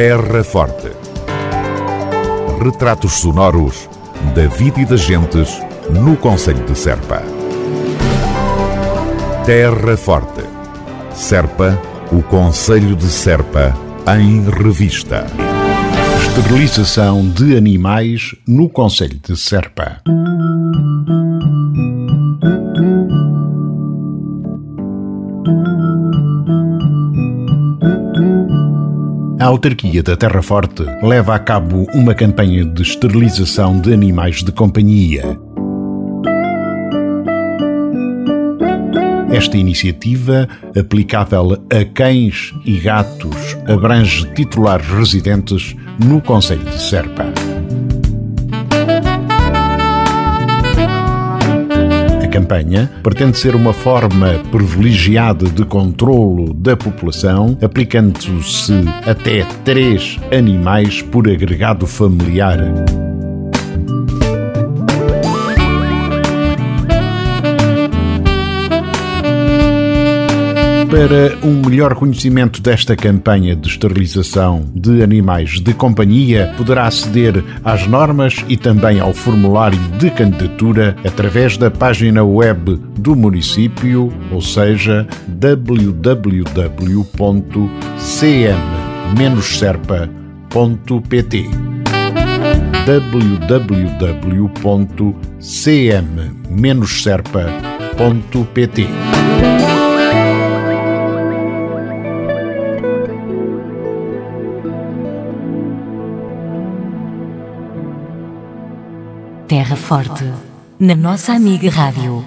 Terra Forte. Retratos sonoros da vida e das gentes no Conselho de Serpa. Terra Forte. Serpa, o Conselho de Serpa, em revista. Esterilização de animais no Conselho de Serpa. A autarquia da Terra Forte leva a cabo uma campanha de esterilização de animais de companhia. Esta iniciativa, aplicável a cães e gatos, abrange titulares residentes no Conselho de Serpa. Campanha pretende ser uma forma privilegiada de controlo da população, aplicando-se até três animais por agregado familiar. Para um melhor conhecimento desta campanha de esterilização de animais de companhia, poderá aceder às normas e também ao formulário de candidatura através da página web do município, ou seja, www.cm-serpa.pt www.cm-serpa.pt Terra Forte, na nossa amiga Rádio.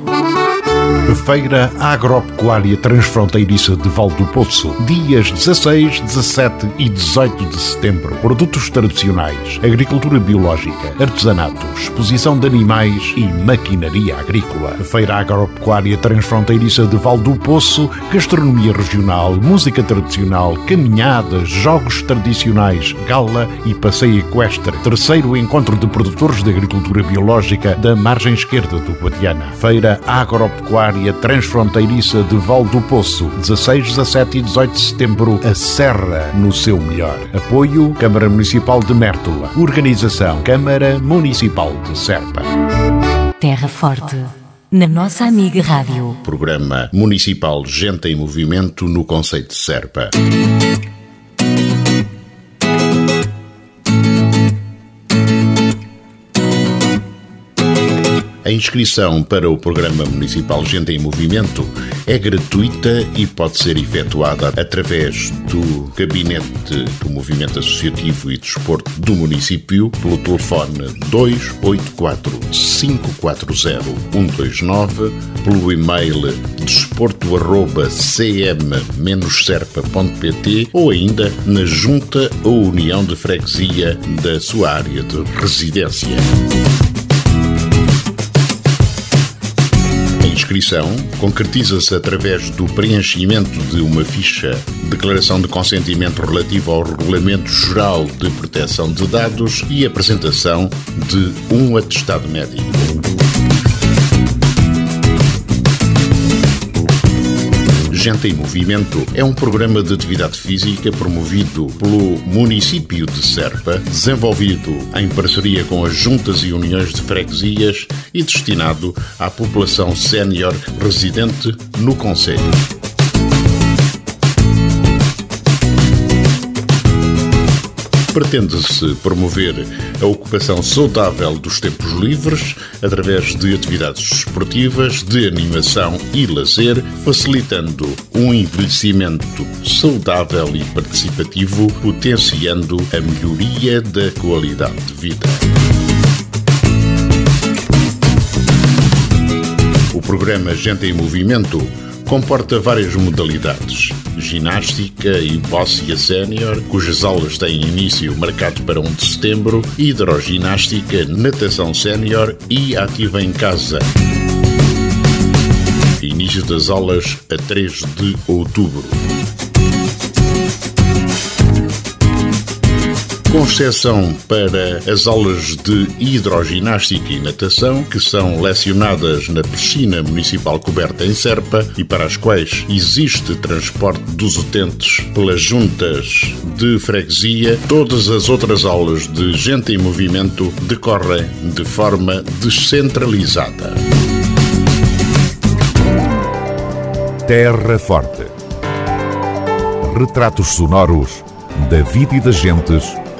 Feira Agropecuária Transfronteiriça de Val do Poço, dias 16, 17 e 18 de setembro. Produtos tradicionais, agricultura biológica, artesanato, exposição de animais e maquinaria agrícola. Feira Agropecuária Transfronteiriça de Val do Poço, gastronomia regional, música tradicional, caminhadas, jogos tradicionais, gala e passeio equestre. Terceiro encontro de produtores de agricultura biológica da margem esquerda do Guadiana. Feira Agropecuária Transfronteiriça de Val do Poço, 16, 17 e 18 de setembro, a Serra no seu melhor. Apoio Câmara Municipal de Mértola. Organização Câmara Municipal de Serpa. Terra Forte, na nossa amiga Rádio. Programa Municipal Gente em Movimento no Conceito de Serpa. A inscrição para o Programa Municipal Gente em Movimento é gratuita e pode ser efetuada através do Gabinete do Movimento Associativo e Desporto do município pelo telefone 284 540 129, pelo e-mail desporto.cm-serpa.pt ou ainda na Junta ou União de Freguesia da sua área de residência. Inscrição concretiza-se através do preenchimento de uma ficha declaração de consentimento relativa ao Regulamento Geral de Proteção de Dados e apresentação de um atestado médico. Gente em Movimento é um programa de atividade física promovido pelo município de Serpa, desenvolvido em parceria com as juntas e uniões de freguesias e destinado à população sénior residente no Conselho. Pretende-se promover a ocupação saudável dos tempos livres através de atividades esportivas, de animação e lazer, facilitando um envelhecimento saudável e participativo, potenciando a melhoria da qualidade de vida. O programa Gente em Movimento comporta várias modalidades. Ginástica e bóssia sénior, cujas aulas têm início marcado para 1 de setembro, hidroginástica, natação sénior e ativa em casa. Início das aulas a 3 de outubro. Com exceção para as aulas de hidroginástica e natação, que são lecionadas na piscina municipal coberta em Serpa e para as quais existe transporte dos utentes pelas juntas de freguesia, todas as outras aulas de gente em movimento decorrem de forma descentralizada. Terra Forte. Retratos sonoros da vida e das gentes